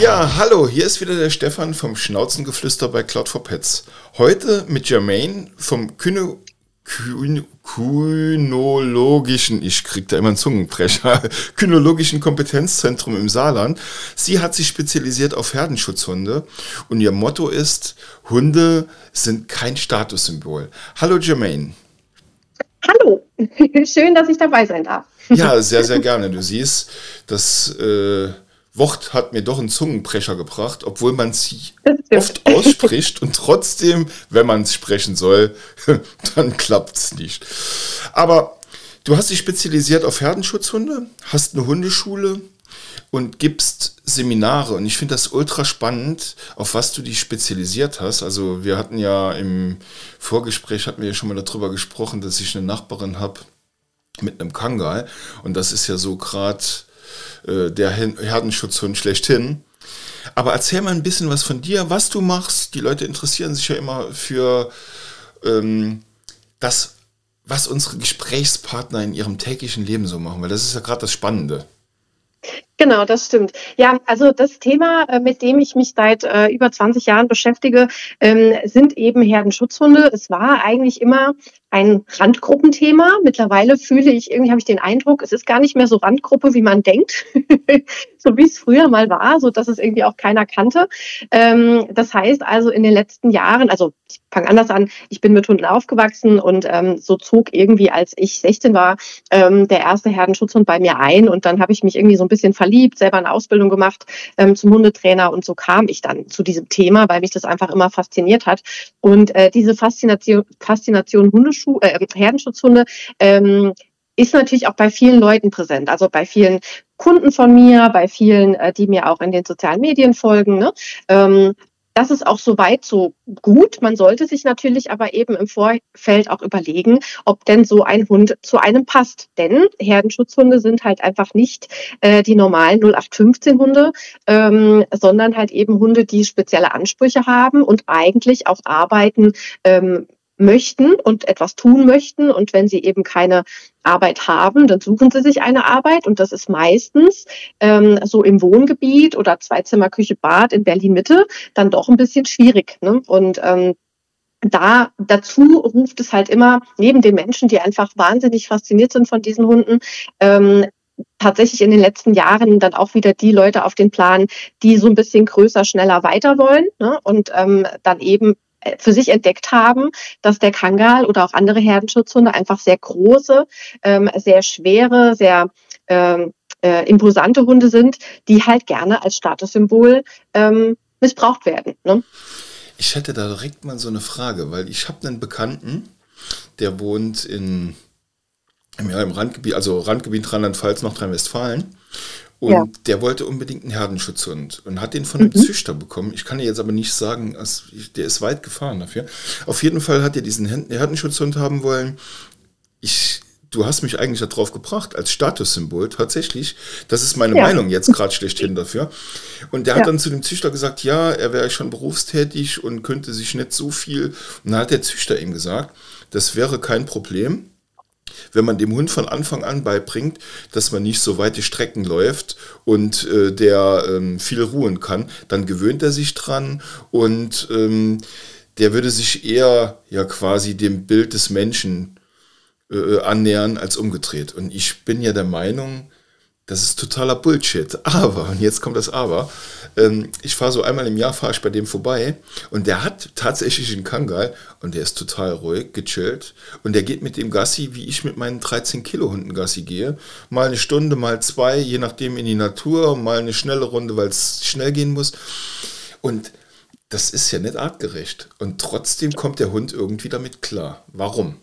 Ja, hallo, hier ist wieder der Stefan vom Schnauzengeflüster bei Cloud for Pets. Heute mit Jermaine vom Kyno, Kyno, Kynologischen, ich krieg da immer einen Zungenbrecher, Kynologischen Kompetenzzentrum im Saarland. Sie hat sich spezialisiert auf Herdenschutzhunde und ihr Motto ist, Hunde sind kein Statussymbol. Hallo Jermaine. Hallo, schön, dass ich dabei sein darf. Ja, sehr, sehr gerne. Du siehst, dass... Äh, Wort hat mir doch einen Zungenbrecher gebracht, obwohl man sie oft ausspricht und trotzdem, wenn man es sprechen soll, dann klappt es nicht. Aber du hast dich spezialisiert auf Herdenschutzhunde, hast eine Hundeschule und gibst Seminare. Und ich finde das ultra spannend, auf was du dich spezialisiert hast. Also wir hatten ja im Vorgespräch, hatten wir ja schon mal darüber gesprochen, dass ich eine Nachbarin habe mit einem Kangal. Und das ist ja so gerade äh, der Herdenschutzhund schlechthin. Aber erzähl mal ein bisschen was von dir, was du machst. Die Leute interessieren sich ja immer für ähm, das, was unsere Gesprächspartner in ihrem täglichen Leben so machen, weil das ist ja gerade das Spannende. Genau, das stimmt. Ja, also das Thema, äh, mit dem ich mich seit äh, über 20 Jahren beschäftige, ähm, sind eben Herdenschutzhunde. Es war eigentlich immer ein Randgruppenthema. Mittlerweile fühle ich, irgendwie habe ich den Eindruck, es ist gar nicht mehr so Randgruppe, wie man denkt, so wie es früher mal war, so dass es irgendwie auch keiner kannte. Ähm, das heißt also in den letzten Jahren, also ich fange anders an, ich bin mit Hunden aufgewachsen und ähm, so zog irgendwie, als ich 16 war, ähm, der erste Herdenschutzhund bei mir ein und dann habe ich mich irgendwie so ein bisschen verliebt, selber eine Ausbildung gemacht ähm, zum Hundetrainer und so kam ich dann zu diesem Thema, weil mich das einfach immer fasziniert hat. Und äh, diese Faszination, Faszination Hunde Hundeschuh, äh, Herdenschutzhunde ähm, ist natürlich auch bei vielen Leuten präsent. Also bei vielen Kunden von mir, bei vielen, äh, die mir auch in den sozialen Medien folgen. Ne? Das ist auch soweit so gut. Man sollte sich natürlich aber eben im Vorfeld auch überlegen, ob denn so ein Hund zu einem passt. Denn Herdenschutzhunde sind halt einfach nicht äh, die normalen 0815-Hunde, ähm, sondern halt eben Hunde, die spezielle Ansprüche haben und eigentlich auch arbeiten ähm, möchten und etwas tun möchten. Und wenn sie eben keine Arbeit haben, dann suchen sie sich eine Arbeit. Und das ist meistens ähm, so im Wohngebiet oder Zweizimmer, Küche, Bad in Berlin Mitte dann doch ein bisschen schwierig. Ne? Und ähm, da dazu ruft es halt immer neben den Menschen, die einfach wahnsinnig fasziniert sind von diesen Hunden, ähm, tatsächlich in den letzten Jahren dann auch wieder die Leute auf den Plan, die so ein bisschen größer, schneller weiter wollen ne? und ähm, dann eben für sich entdeckt haben, dass der Kangal oder auch andere Herdenschutzhunde einfach sehr große, ähm, sehr schwere, sehr ähm, äh, imposante Hunde sind, die halt gerne als Statussymbol ähm, missbraucht werden. Ne? Ich hätte da direkt mal so eine Frage, weil ich habe einen Bekannten, der wohnt in ja, im Randgebiet, also Randgebiet Rheinland-Pfalz, Nordrhein-Westfalen. Und ja. der wollte unbedingt einen Herdenschutzhund und hat den von einem mhm. Züchter bekommen. Ich kann dir jetzt aber nicht sagen, der ist weit gefahren dafür. Auf jeden Fall hat er diesen Herdenschutzhund haben wollen. Ich, du hast mich eigentlich darauf gebracht, als Statussymbol tatsächlich. Das ist meine ja. Meinung jetzt gerade schlechthin dafür. Und der ja. hat dann zu dem Züchter gesagt, ja, er wäre schon berufstätig und könnte sich nicht so viel. Und dann hat der Züchter ihm gesagt, das wäre kein Problem wenn man dem Hund von Anfang an beibringt, dass man nicht so weite Strecken läuft und äh, der ähm, viel ruhen kann, dann gewöhnt er sich dran und ähm, der würde sich eher ja quasi dem Bild des Menschen äh, annähern als umgedreht. Und ich bin ja der Meinung, das ist totaler Bullshit. Aber, und jetzt kommt das Aber, ähm, ich fahre so einmal im Jahr, fahre ich bei dem vorbei und der hat tatsächlich einen Kangal und der ist total ruhig, gechillt und der geht mit dem Gassi, wie ich mit meinen 13 Kilo Hunden Gassi gehe. Mal eine Stunde, mal zwei, je nachdem in die Natur, mal eine schnelle Runde, weil es schnell gehen muss. Und das ist ja nicht artgerecht. Und trotzdem kommt der Hund irgendwie damit klar. Warum?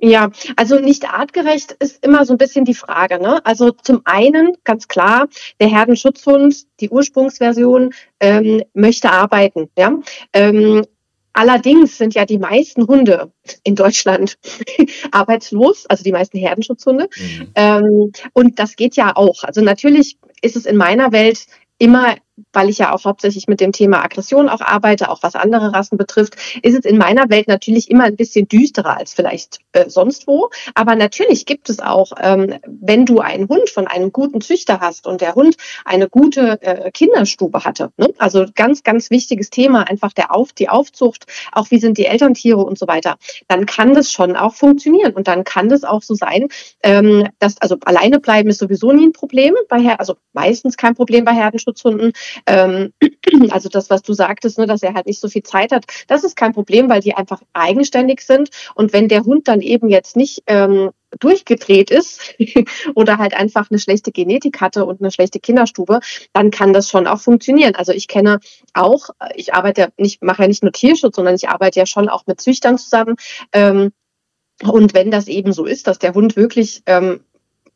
Ja, also nicht artgerecht ist immer so ein bisschen die Frage. Ne? Also zum einen ganz klar, der Herdenschutzhund, die Ursprungsversion, ähm, möchte arbeiten. Ja? Ähm, allerdings sind ja die meisten Hunde in Deutschland arbeitslos, also die meisten Herdenschutzhunde. Mhm. Ähm, und das geht ja auch. Also natürlich ist es in meiner Welt immer weil ich ja auch hauptsächlich mit dem Thema Aggression auch arbeite, auch was andere Rassen betrifft, ist es in meiner Welt natürlich immer ein bisschen düsterer als vielleicht äh, sonst wo. Aber natürlich gibt es auch, ähm, wenn du einen Hund von einem guten Züchter hast und der Hund eine gute äh, Kinderstube hatte, ne? also ganz, ganz wichtiges Thema, einfach der Auf, die Aufzucht, auch wie sind die Elterntiere und so weiter, dann kann das schon auch funktionieren und dann kann das auch so sein, ähm, dass also alleine bleiben ist sowieso nie ein Problem bei Her also meistens kein Problem bei Herdenschutzhunden. Ähm, also das, was du sagtest, ne, dass er halt nicht so viel Zeit hat, das ist kein Problem, weil die einfach eigenständig sind. Und wenn der Hund dann eben jetzt nicht ähm, durchgedreht ist oder halt einfach eine schlechte Genetik hatte und eine schlechte Kinderstube, dann kann das schon auch funktionieren. Also ich kenne auch, ich arbeite ja nicht, mache ja nicht nur Tierschutz, sondern ich arbeite ja schon auch mit Züchtern zusammen. Ähm, und wenn das eben so ist, dass der Hund wirklich ähm,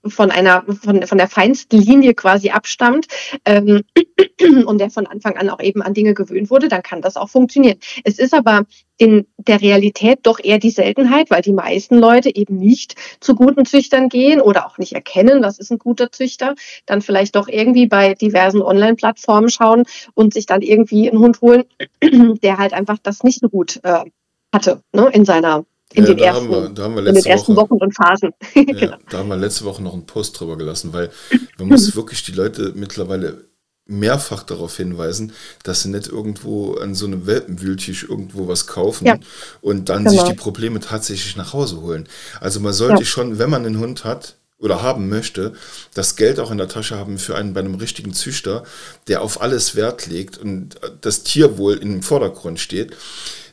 von einer von, von der feinsten Linie quasi abstammt ähm, und der von Anfang an auch eben an Dinge gewöhnt wurde, dann kann das auch funktionieren. Es ist aber in der Realität doch eher die Seltenheit, weil die meisten Leute eben nicht zu guten Züchtern gehen oder auch nicht erkennen, was ist ein guter Züchter, dann vielleicht doch irgendwie bei diversen Online-Plattformen schauen und sich dann irgendwie einen Hund holen, der halt einfach das nicht so gut äh, hatte ne, in seiner in, ja, den, ersten, wir, wir in den ersten Woche, Wochen und Phasen. Ja, genau. Da haben wir letzte Woche noch einen Post drüber gelassen, weil man muss wirklich die Leute mittlerweile mehrfach darauf hinweisen, dass sie nicht irgendwo an so einem Welpenwühltisch irgendwo was kaufen ja. und dann genau. sich die Probleme tatsächlich nach Hause holen. Also man sollte schon, wenn man einen Hund hat, oder haben möchte, das Geld auch in der Tasche haben für einen bei einem richtigen Züchter, der auf alles Wert legt und das Tierwohl im Vordergrund steht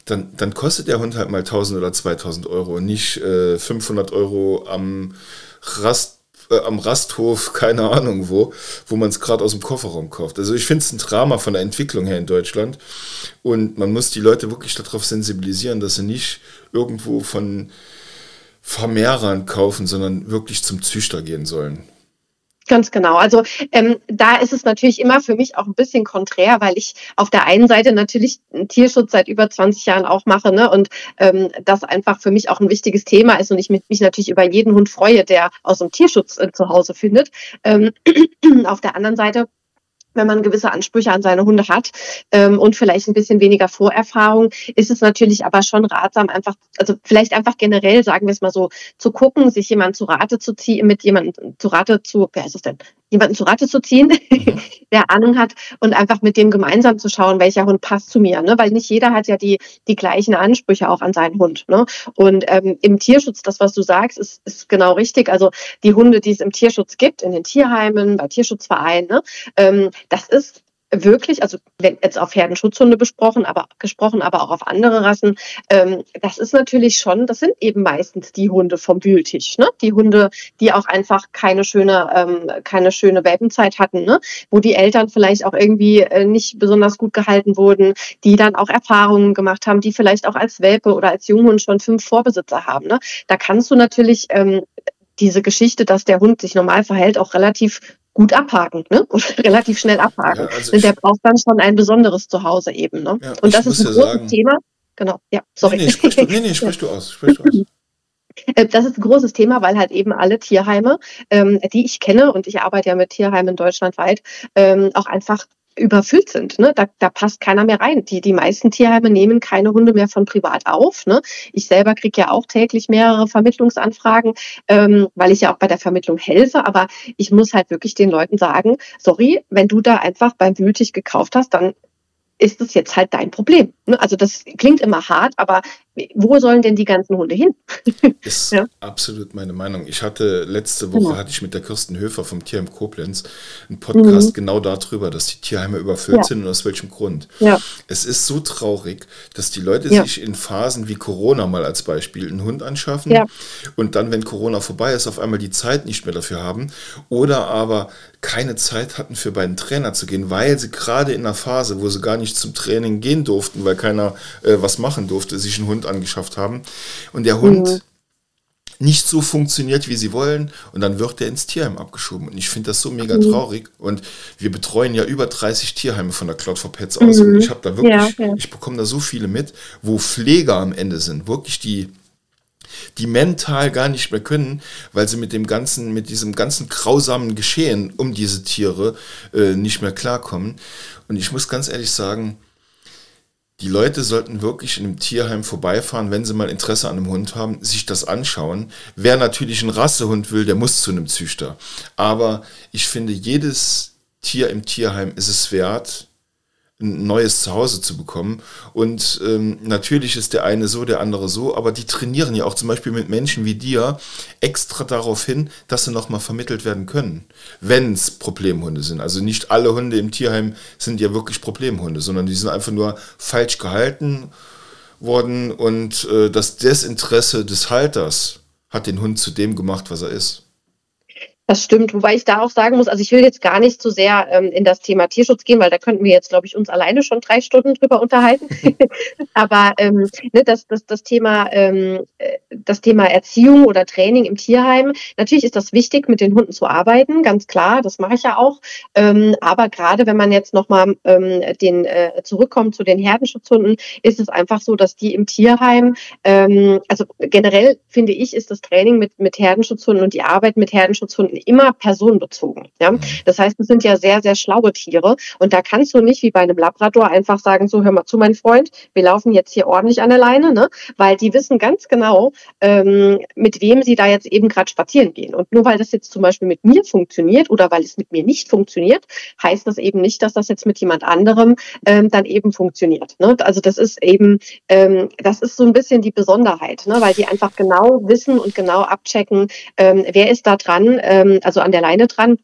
dann, dann kostet der Hund halt mal 1000 oder 2000 Euro und nicht äh, 500 Euro am, Rast, äh, am Rasthof, keine Ahnung wo, wo man es gerade aus dem Kofferraum kauft. Also ich finde es ein Drama von der Entwicklung her in Deutschland und man muss die Leute wirklich darauf sensibilisieren, dass sie nicht irgendwo von Vermehrern kaufen, sondern wirklich zum Züchter gehen sollen. Ganz genau. Also ähm, da ist es natürlich immer für mich auch ein bisschen konträr, weil ich auf der einen Seite natürlich Tierschutz seit über 20 Jahren auch mache ne? und ähm, das einfach für mich auch ein wichtiges Thema ist und ich mich natürlich über jeden Hund freue, der aus dem Tierschutz äh, zu Hause findet. Ähm, auf der anderen Seite wenn man gewisse Ansprüche an seine Hunde hat ähm, und vielleicht ein bisschen weniger Vorerfahrung, ist es natürlich aber schon ratsam, einfach, also vielleicht einfach generell, sagen wir es mal so, zu gucken, sich jemand zu Rate zu ziehen, mit jemandem zu Rate zu, wer ist es denn, jemanden zu Rate zu ziehen, mhm. der Ahnung hat und einfach mit dem gemeinsam zu schauen, welcher Hund passt zu mir. Ne? Weil nicht jeder hat ja die, die gleichen Ansprüche auch an seinen Hund. Ne? Und ähm, im Tierschutz, das, was du sagst, ist, ist genau richtig. Also die Hunde, die es im Tierschutz gibt, in den Tierheimen, bei Tierschutzvereinen, ne? ähm, das ist wirklich, also jetzt auf Herdenschutzhunde besprochen, aber gesprochen, aber auch auf andere Rassen, ähm, das ist natürlich schon, das sind eben meistens die Hunde vom Wühltisch, ne? Die Hunde, die auch einfach keine schöne, ähm, keine schöne Welpenzeit hatten, ne? Wo die Eltern vielleicht auch irgendwie äh, nicht besonders gut gehalten wurden, die dann auch Erfahrungen gemacht haben, die vielleicht auch als Welpe oder als Junghund schon fünf Vorbesitzer haben. Ne? Da kannst du natürlich ähm, diese Geschichte, dass der Hund sich normal verhält, auch relativ gut abhaken ne? und relativ schnell abhaken. Ja, also der braucht dann schon ein besonderes Zuhause eben. Ne? Ja, und das ist ein großes sagen, Thema. Genau, ja, sorry. Nee, nee, sprich du, nee, nee, sprich du aus. Sprich du aus. Äh, das ist ein großes Thema, weil halt eben alle Tierheime, ähm, die ich kenne, und ich arbeite ja mit Tierheimen deutschlandweit, ähm, auch einfach überfüllt sind. Ne? Da, da passt keiner mehr rein. Die, die meisten Tierheime nehmen keine Hunde mehr von privat auf. Ne? Ich selber kriege ja auch täglich mehrere Vermittlungsanfragen, ähm, weil ich ja auch bei der Vermittlung helfe. Aber ich muss halt wirklich den Leuten sagen, sorry, wenn du da einfach beim Wühltisch gekauft hast, dann ist es jetzt halt dein Problem. Ne? Also das klingt immer hart, aber wo sollen denn die ganzen Hunde hin? ist ja. absolut meine Meinung. Ich hatte letzte Woche, genau. hatte ich mit der Kirsten Höfer vom Tierheim Koblenz einen Podcast mhm. genau darüber, dass die Tierheime überfüllt ja. sind und aus welchem Grund. Ja. Es ist so traurig, dass die Leute sich in Phasen wie Corona mal als Beispiel einen Hund anschaffen und dann, wenn Corona vorbei ist, auf einmal die Zeit nicht mehr dafür haben oder aber keine Zeit hatten, für bei einem Trainer zu gehen, weil sie gerade in einer Phase, wo sie gar nicht zum Training gehen durften, weil keiner äh, was machen durfte, sich einen Hund angeschafft haben. Und der Hund mhm. nicht so funktioniert, wie sie wollen. Und dann wird der ins Tierheim abgeschoben. Und ich finde das so mega mhm. traurig. Und wir betreuen ja über 30 Tierheime von der Cloud for Pets aus. Mhm. Und ich habe da wirklich, ja, ja. ich bekomme da so viele mit, wo Pfleger am Ende sind. Wirklich die die mental gar nicht mehr können, weil sie mit dem ganzen, mit diesem ganzen grausamen Geschehen um diese Tiere äh, nicht mehr klarkommen. Und ich muss ganz ehrlich sagen, die Leute sollten wirklich in einem Tierheim vorbeifahren, wenn sie mal Interesse an einem Hund haben, sich das anschauen. Wer natürlich einen Rassehund will, der muss zu einem Züchter. Aber ich finde, jedes Tier im Tierheim ist es wert, ein neues Zuhause zu bekommen. Und ähm, natürlich ist der eine so, der andere so, aber die trainieren ja auch zum Beispiel mit Menschen wie dir extra darauf hin, dass sie nochmal vermittelt werden können, wenn es Problemhunde sind. Also nicht alle Hunde im Tierheim sind ja wirklich Problemhunde, sondern die sind einfach nur falsch gehalten worden und äh, das Desinteresse des Halters hat den Hund zu dem gemacht, was er ist. Das stimmt, wobei ich da auch sagen muss, also ich will jetzt gar nicht so sehr ähm, in das Thema Tierschutz gehen, weil da könnten wir jetzt, glaube ich, uns alleine schon drei Stunden drüber unterhalten. Aber ähm, ne, das, das, das, Thema, ähm, äh, das Thema Erziehung oder Training im Tierheim, natürlich ist das wichtig, mit den Hunden zu arbeiten, ganz klar, das mache ich ja auch. Ähm, aber gerade wenn man jetzt nochmal ähm, den äh, zurückkommt zu den Herdenschutzhunden, ist es einfach so, dass die im Tierheim, ähm, also generell finde ich, ist das Training mit, mit Herdenschutzhunden und die Arbeit mit Herdenschutzhunden immer personenbezogen. Ja? Mhm. Das heißt, es sind ja sehr, sehr schlaue Tiere. Und da kannst du nicht wie bei einem Labrador einfach sagen, so hör mal zu, mein Freund, wir laufen jetzt hier ordentlich an der Leine, ne? weil die wissen ganz genau, ähm, mit wem sie da jetzt eben gerade spazieren gehen. Und nur weil das jetzt zum Beispiel mit mir funktioniert oder weil es mit mir nicht funktioniert, heißt das eben nicht, dass das jetzt mit jemand anderem ähm, dann eben funktioniert. Ne? Also das ist eben, ähm, das ist so ein bisschen die Besonderheit, ne? weil die einfach genau wissen und genau abchecken, ähm, wer ist da dran, ähm, ähm, also an der Leine dran.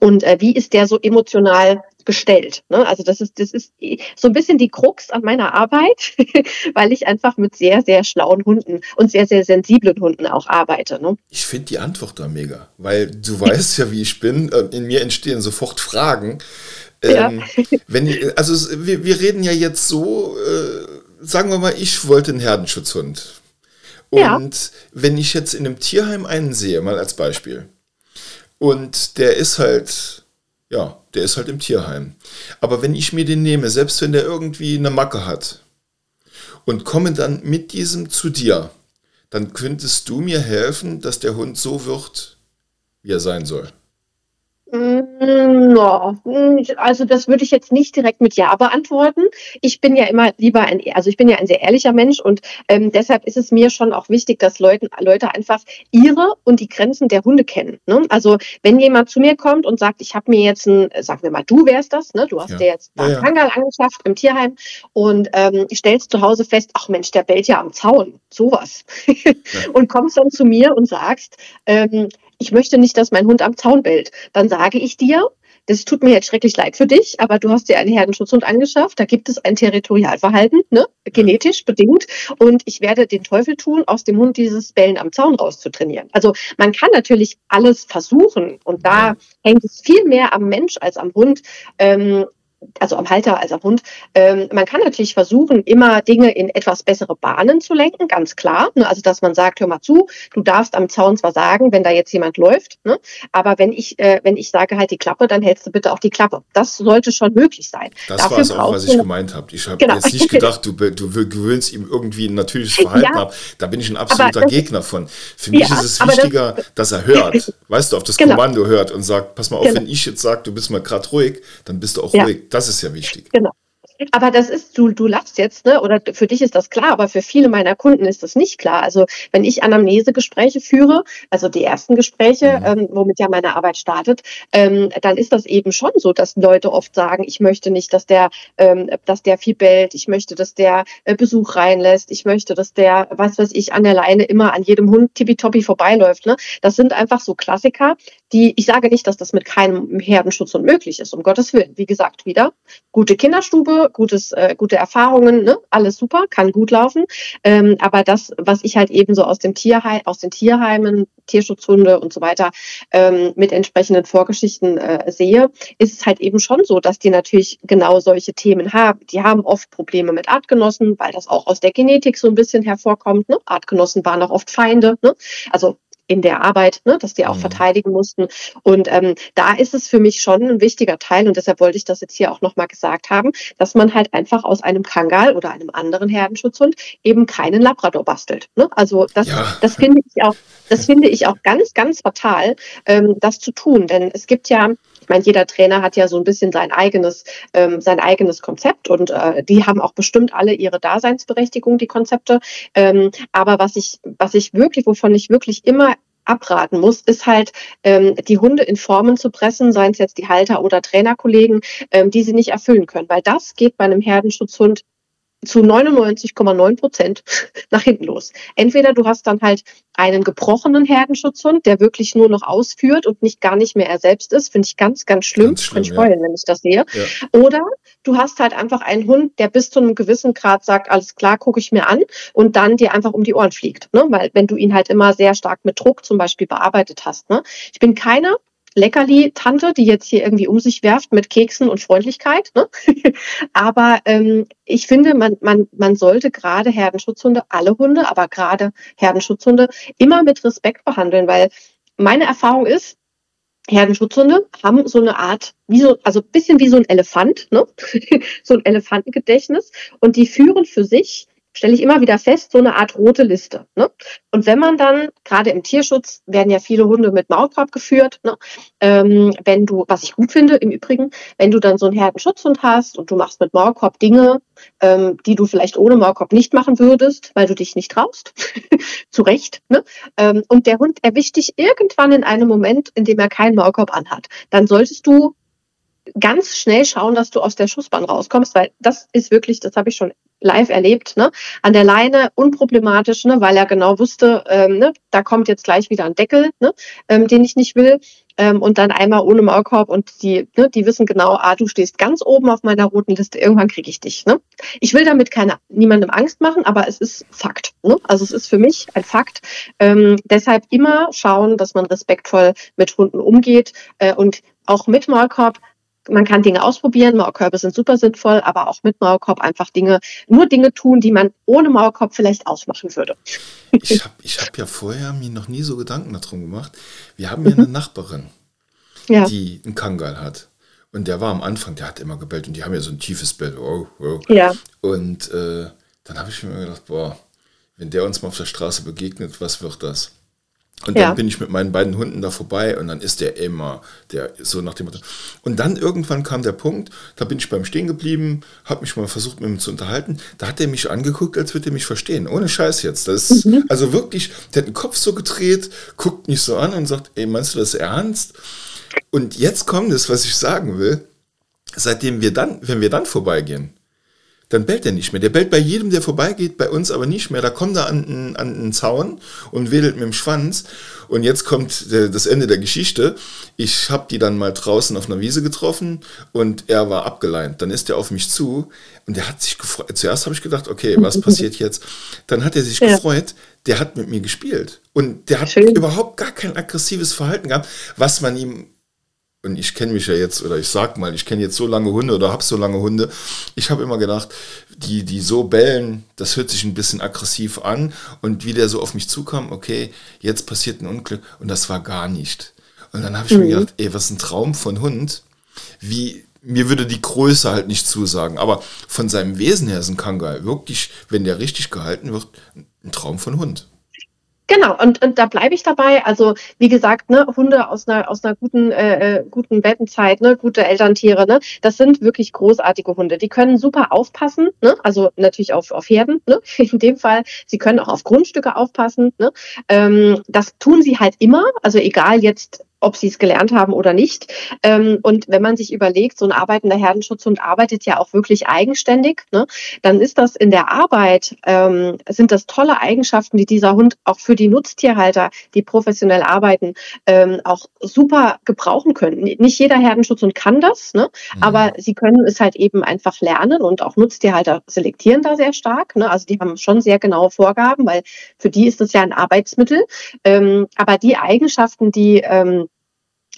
Und äh, wie ist der so emotional gestellt? Ne? Also das ist, das ist so ein bisschen die Krux an meiner Arbeit, weil ich einfach mit sehr, sehr schlauen Hunden und sehr, sehr sensiblen Hunden auch arbeite. Ne? Ich finde die Antwort da mega, weil du weißt ja, wie ich bin. Äh, in mir entstehen sofort Fragen. Ähm, ja. wenn, also wir, wir reden ja jetzt so, äh, sagen wir mal, ich wollte einen Herdenschutzhund. Und ja. wenn ich jetzt in einem Tierheim einen sehe, mal als Beispiel, und der ist halt, ja, der ist halt im Tierheim. Aber wenn ich mir den nehme, selbst wenn der irgendwie eine Macke hat und komme dann mit diesem zu dir, dann könntest du mir helfen, dass der Hund so wird, wie er sein soll. Mm, no. Mm, also das würde ich jetzt nicht direkt mit Ja beantworten. Ich bin ja immer lieber ein, also ich bin ja ein sehr ehrlicher Mensch und ähm, deshalb ist es mir schon auch wichtig, dass Leute, Leute einfach ihre und die Grenzen der Hunde kennen. Ne? Also wenn jemand zu mir kommt und sagt, ich habe mir jetzt ein, sagen wir mal, du wärst das, ne? du hast ja. dir jetzt einen ja, Kangal angeschafft im Tierheim und ähm, stellst zu Hause fest, ach Mensch, der bellt ja am Zaun, sowas. Und kommst dann zu mir und sagst, ähm, ich möchte nicht, dass mein Hund am Zaun bellt, dann sage ich dir, das tut mir jetzt schrecklich leid für dich, aber du hast dir einen Herdenschutzhund angeschafft. Da gibt es ein Territorialverhalten, ne? genetisch bedingt. Und ich werde den Teufel tun, aus dem Hund dieses Bellen am Zaun rauszutrainieren. Also man kann natürlich alles versuchen. Und da hängt es viel mehr am Mensch als am Hund. Ähm, also am Halter als am Hund. Ähm, man kann natürlich versuchen, immer Dinge in etwas bessere Bahnen zu lenken, ganz klar. Ne? Also dass man sagt, hör mal zu, du darfst am Zaun zwar sagen, wenn da jetzt jemand läuft, ne? aber wenn ich, äh, wenn ich sage halt die Klappe, dann hältst du bitte auch die Klappe. Das sollte schon möglich sein. Das war es auch, was ich gemeint habe. Ich habe genau. jetzt nicht gedacht, du, du gewöhnst ihm irgendwie ein natürliches Verhalten ja, ab. Da bin ich ein absoluter Gegner von. Für mich ja, ist es wichtiger, das, dass er hört. Weißt du, auf das genau. Kommando hört und sagt, pass mal auf, genau. wenn ich jetzt sage, du bist mal gerade ruhig, dann bist du auch ja. ruhig das ist ja wichtig. Genau. Aber das ist, du, du lachst jetzt, ne? Oder für dich ist das klar, aber für viele meiner Kunden ist das nicht klar. Also wenn ich Anamnesegespräche führe, also die ersten Gespräche, mhm. ähm, womit ja meine Arbeit startet, ähm, dann ist das eben schon so, dass Leute oft sagen, ich möchte nicht, dass der, ähm, dass der viel bellt, ich möchte, dass der äh, Besuch reinlässt, ich möchte, dass der, was weiß ich, an der Leine immer an jedem Hund tippitoppi vorbeiläuft. Ne? Das sind einfach so Klassiker, die, ich sage nicht, dass das mit keinem Herdenschutz unmöglich ist, um Gottes Willen. Wie gesagt, wieder gute Kinderstube, gutes, äh, gute Erfahrungen, ne? alles super, kann gut laufen. Ähm, aber das, was ich halt eben so aus dem Tierheim, aus den Tierheimen, Tierschutzhunde und so weiter ähm, mit entsprechenden Vorgeschichten äh, sehe, ist es halt eben schon so, dass die natürlich genau solche Themen haben. Die haben oft Probleme mit Artgenossen, weil das auch aus der Genetik so ein bisschen hervorkommt. Ne? Artgenossen waren auch oft Feinde. Ne? Also in der Arbeit, ne, dass die auch mhm. verteidigen mussten. Und ähm, da ist es für mich schon ein wichtiger Teil, und deshalb wollte ich das jetzt hier auch nochmal gesagt haben, dass man halt einfach aus einem Kangal oder einem anderen Herdenschutzhund eben keinen Labrador bastelt. Ne? Also das, ja. das finde ich auch, das finde ich auch ganz, ganz fatal, ähm, das zu tun. Denn es gibt ja, meine, jeder Trainer hat ja so ein bisschen sein eigenes, ähm, sein eigenes Konzept und äh, die haben auch bestimmt alle ihre Daseinsberechtigung, die Konzepte. Ähm, aber was ich, was ich wirklich, wovon ich wirklich immer abraten muss, ist halt ähm, die Hunde in Formen zu pressen, seien es jetzt die Halter oder Trainerkollegen, ähm, die sie nicht erfüllen können, weil das geht bei einem Herdenschutzhund zu 99,9 Prozent nach hinten los. Entweder du hast dann halt einen gebrochenen Herdenschutzhund, der wirklich nur noch ausführt und nicht gar nicht mehr er selbst ist, finde ich ganz, ganz schlimm. Ganz schlimm ich heulen, ja. wenn ich das sehe. Ja. Oder du hast halt einfach einen Hund, der bis zu einem gewissen Grad sagt, alles klar, gucke ich mir an und dann dir einfach um die Ohren fliegt. Ne? Weil wenn du ihn halt immer sehr stark mit Druck zum Beispiel bearbeitet hast. Ne? Ich bin keine Leckerli-Tante, die jetzt hier irgendwie um sich werft mit Keksen und Freundlichkeit. Ne? aber ähm, ich finde, man, man, man sollte gerade Herdenschutzhunde, alle Hunde, aber gerade Herdenschutzhunde immer mit Respekt behandeln, weil meine Erfahrung ist, Herdenschutzhunde haben so eine Art, wie so, also ein bisschen wie so ein Elefant, ne? so ein Elefantengedächtnis und die führen für sich stelle ich immer wieder fest, so eine Art rote Liste. Ne? Und wenn man dann, gerade im Tierschutz werden ja viele Hunde mit Maulkorb geführt, ne? ähm, wenn du, was ich gut finde im Übrigen, wenn du dann so einen Herdenschutzhund hast und du machst mit Maulkorb Dinge, ähm, die du vielleicht ohne Maulkorb nicht machen würdest, weil du dich nicht traust, zu Recht, ne? ähm, und der Hund erwischt dich irgendwann in einem Moment, in dem er keinen Maulkorb anhat, dann solltest du ganz schnell schauen, dass du aus der Schussbahn rauskommst, weil das ist wirklich, das habe ich schon live erlebt, ne? an der Leine unproblematisch, ne? weil er genau wusste, ähm, ne? da kommt jetzt gleich wieder ein Deckel, ne? ähm, den ich nicht will. Ähm, und dann einmal ohne Maulkorb und die, ne, die wissen genau, ah, du stehst ganz oben auf meiner roten Liste, irgendwann kriege ich dich. Ne? Ich will damit keine, niemandem Angst machen, aber es ist Fakt. Ne? Also es ist für mich ein Fakt. Ähm, deshalb immer schauen, dass man respektvoll mit Hunden umgeht äh, und auch mit Maulkorb man kann Dinge ausprobieren, Maulkörbe sind super sinnvoll, aber auch mit Maulkorb einfach Dinge, nur Dinge tun, die man ohne Maulkorb vielleicht ausmachen würde. Ich habe ich hab ja vorher mir noch nie so Gedanken darum gemacht. Wir haben ja eine mhm. Nachbarin, ja. die einen Kangal hat. Und der war am Anfang, der hat immer gebellt und die haben ja so ein tiefes Bett. Oh, oh. Ja. Und äh, dann habe ich mir gedacht, boah, wenn der uns mal auf der Straße begegnet, was wird das? Und ja. dann bin ich mit meinen beiden Hunden da vorbei und dann ist der immer, der so nach dem Motto. Und dann irgendwann kam der Punkt, da bin ich beim Stehen geblieben, habe mich mal versucht mit ihm zu unterhalten. Da hat er mich angeguckt, als würde er mich verstehen. Ohne Scheiß jetzt. Das ist, mhm. Also wirklich, der hat den Kopf so gedreht, guckt mich so an und sagt, ey, meinst du das ernst? Und jetzt kommt es, was ich sagen will. Seitdem wir dann, wenn wir dann vorbeigehen, dann bellt er nicht mehr. Der bellt bei jedem, der vorbeigeht, bei uns aber nicht mehr. Da kommt er an, an einen Zaun und wedelt mit dem Schwanz. Und jetzt kommt das Ende der Geschichte. Ich habe die dann mal draußen auf einer Wiese getroffen und er war abgeleint. Dann ist er auf mich zu und er hat sich gefreut. Zuerst habe ich gedacht, okay, was passiert jetzt? Dann hat er sich ja. gefreut, der hat mit mir gespielt. Und der hat Schön. überhaupt gar kein aggressives Verhalten gehabt, was man ihm und ich kenne mich ja jetzt, oder ich sag mal, ich kenne jetzt so lange Hunde oder habe so lange Hunde. Ich habe immer gedacht, die, die so bellen, das hört sich ein bisschen aggressiv an. Und wie der so auf mich zukam, okay, jetzt passiert ein Unglück. Und das war gar nicht. Und dann habe ich mhm. mir gedacht, ey, was ein Traum von Hund. Wie, mir würde die Größe halt nicht zusagen. Aber von seinem Wesen her ist ein Kangal wirklich, wenn der richtig gehalten wird, ein Traum von Hund. Genau, und, und da bleibe ich dabei. Also wie gesagt, ne, Hunde aus einer aus einer guten äh, äh, guten Bettenzeit, ne, gute Elterntiere, ne, das sind wirklich großartige Hunde. Die können super aufpassen, ne, also natürlich auf auf Herden, ne, in dem Fall. Sie können auch auf Grundstücke aufpassen, ne. Ähm, das tun sie halt immer, also egal jetzt ob sie es gelernt haben oder nicht. Ähm, und wenn man sich überlegt, so ein arbeitender Herdenschutzhund arbeitet ja auch wirklich eigenständig, ne, dann ist das in der Arbeit, ähm, sind das tolle Eigenschaften, die dieser Hund auch für die Nutztierhalter, die professionell arbeiten, ähm, auch super gebrauchen können. Nicht jeder Herdenschutzhund kann das, ne, mhm. aber sie können es halt eben einfach lernen und auch Nutztierhalter selektieren da sehr stark. Ne, also die haben schon sehr genaue Vorgaben, weil für die ist das ja ein Arbeitsmittel. Ähm, aber die Eigenschaften, die ähm,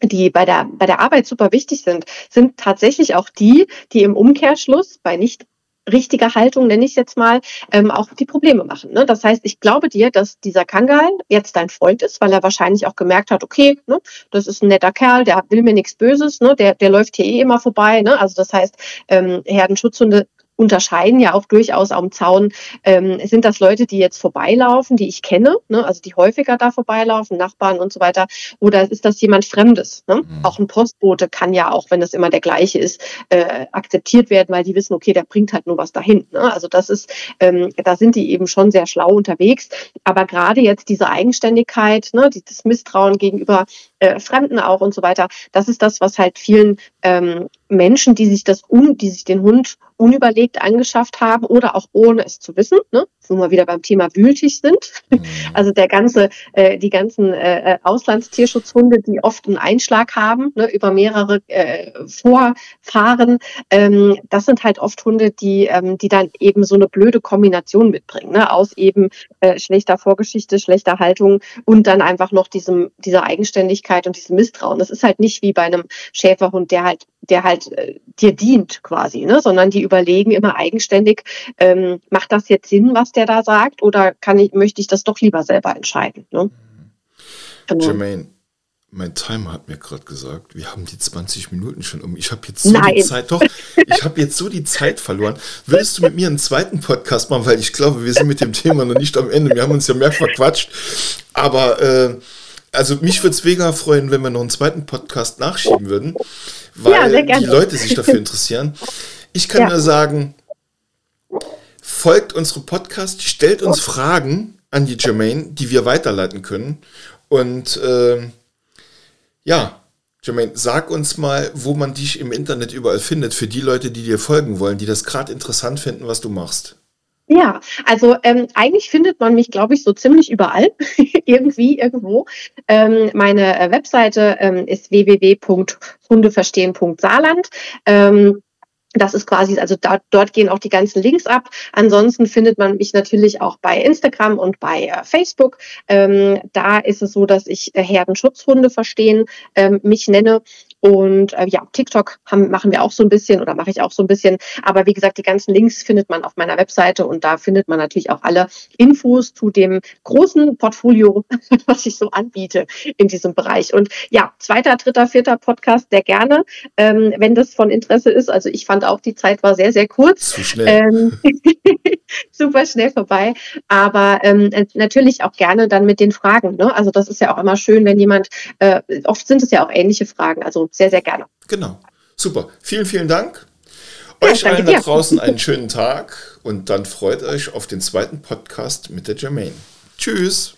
die bei der, bei der Arbeit super wichtig sind, sind tatsächlich auch die, die im Umkehrschluss bei nicht richtige Haltung, nenne ich jetzt mal, ähm, auch die Probleme machen. Ne? Das heißt, ich glaube dir, dass dieser Kangal jetzt dein Freund ist, weil er wahrscheinlich auch gemerkt hat, okay, ne, das ist ein netter Kerl, der will mir nichts Böses, ne, der, der läuft hier eh immer vorbei. Ne? Also das heißt, ähm, Herdenschutzhunde unterscheiden ja auch durchaus am Zaun, ähm, sind das Leute, die jetzt vorbeilaufen, die ich kenne, ne, also die häufiger da vorbeilaufen, Nachbarn und so weiter, oder ist das jemand Fremdes? Ne? Mhm. Auch ein Postbote kann ja auch, wenn es immer der gleiche ist, äh, akzeptiert werden, weil die wissen, okay, der bringt halt nur was dahin. Ne? Also das ist, ähm, da sind die eben schon sehr schlau unterwegs. Aber gerade jetzt diese Eigenständigkeit, ne, dieses Misstrauen gegenüber äh, Fremden auch und so weiter, das ist das, was halt vielen ähm, Menschen, die sich das un, die sich den Hund unüberlegt angeschafft haben oder auch ohne es zu wissen, ne, wo wir wieder beim Thema wütig sind. Mhm. Also der ganze, äh, die ganzen äh, Auslandstierschutzhunde, die oft einen Einschlag haben ne, über mehrere äh, Vorfahren, ähm, das sind halt oft Hunde, die, ähm, die dann eben so eine blöde Kombination mitbringen, ne, aus eben äh, schlechter Vorgeschichte, schlechter Haltung und dann einfach noch diesem, dieser Eigenständigkeit und diesem Misstrauen. Das ist halt nicht wie bei einem Schäferhund, der halt der halt äh, dir dient quasi, ne? sondern die überlegen immer eigenständig, ähm, macht das jetzt Sinn, was der da sagt, oder kann ich, möchte ich das doch lieber selber entscheiden. Ne? Genau. Jermaine, mein Timer hat mir gerade gesagt, wir haben die 20 Minuten schon um. Ich habe jetzt so Nein. die Zeit, doch, ich habe jetzt so die Zeit verloren. Willst du mit mir einen zweiten Podcast machen? Weil ich glaube, wir sind mit dem Thema noch nicht am Ende. Wir haben uns ja mehr verquatscht. Aber äh, also mich würde es mega freuen, wenn wir noch einen zweiten Podcast nachschieben würden, weil ja, die Leute sich dafür interessieren. Ich kann ja. nur sagen, folgt unserem Podcast, stellt uns Fragen an die Jermaine, die wir weiterleiten können. Und äh, ja, Jermaine, sag uns mal, wo man dich im Internet überall findet, für die Leute, die dir folgen wollen, die das gerade interessant finden, was du machst. Ja, also ähm, eigentlich findet man mich, glaube ich, so ziemlich überall, irgendwie, irgendwo. Ähm, meine äh, Webseite ähm, ist www.hundeverstehen.saarland. Ähm, das ist quasi, also da, dort gehen auch die ganzen Links ab. Ansonsten findet man mich natürlich auch bei Instagram und bei äh, Facebook. Ähm, da ist es so, dass ich äh, Herdenschutzhunde verstehen ähm, mich nenne. Und äh, ja, TikTok haben, machen wir auch so ein bisschen oder mache ich auch so ein bisschen. Aber wie gesagt, die ganzen Links findet man auf meiner Webseite und da findet man natürlich auch alle Infos zu dem großen Portfolio, was ich so anbiete in diesem Bereich. Und ja, zweiter, dritter, vierter Podcast, sehr gerne, ähm, wenn das von Interesse ist. Also ich fand auch, die Zeit war sehr, sehr kurz. Zu schnell. Ähm, super schnell vorbei. Aber ähm, natürlich auch gerne dann mit den Fragen. Ne? Also das ist ja auch immer schön, wenn jemand, äh, oft sind es ja auch ähnliche Fragen. Also sehr, sehr gerne. Genau. Super. Vielen, vielen Dank. Ja, euch allen da draußen einen schönen Tag und dann freut euch auf den zweiten Podcast mit der Jermaine. Tschüss.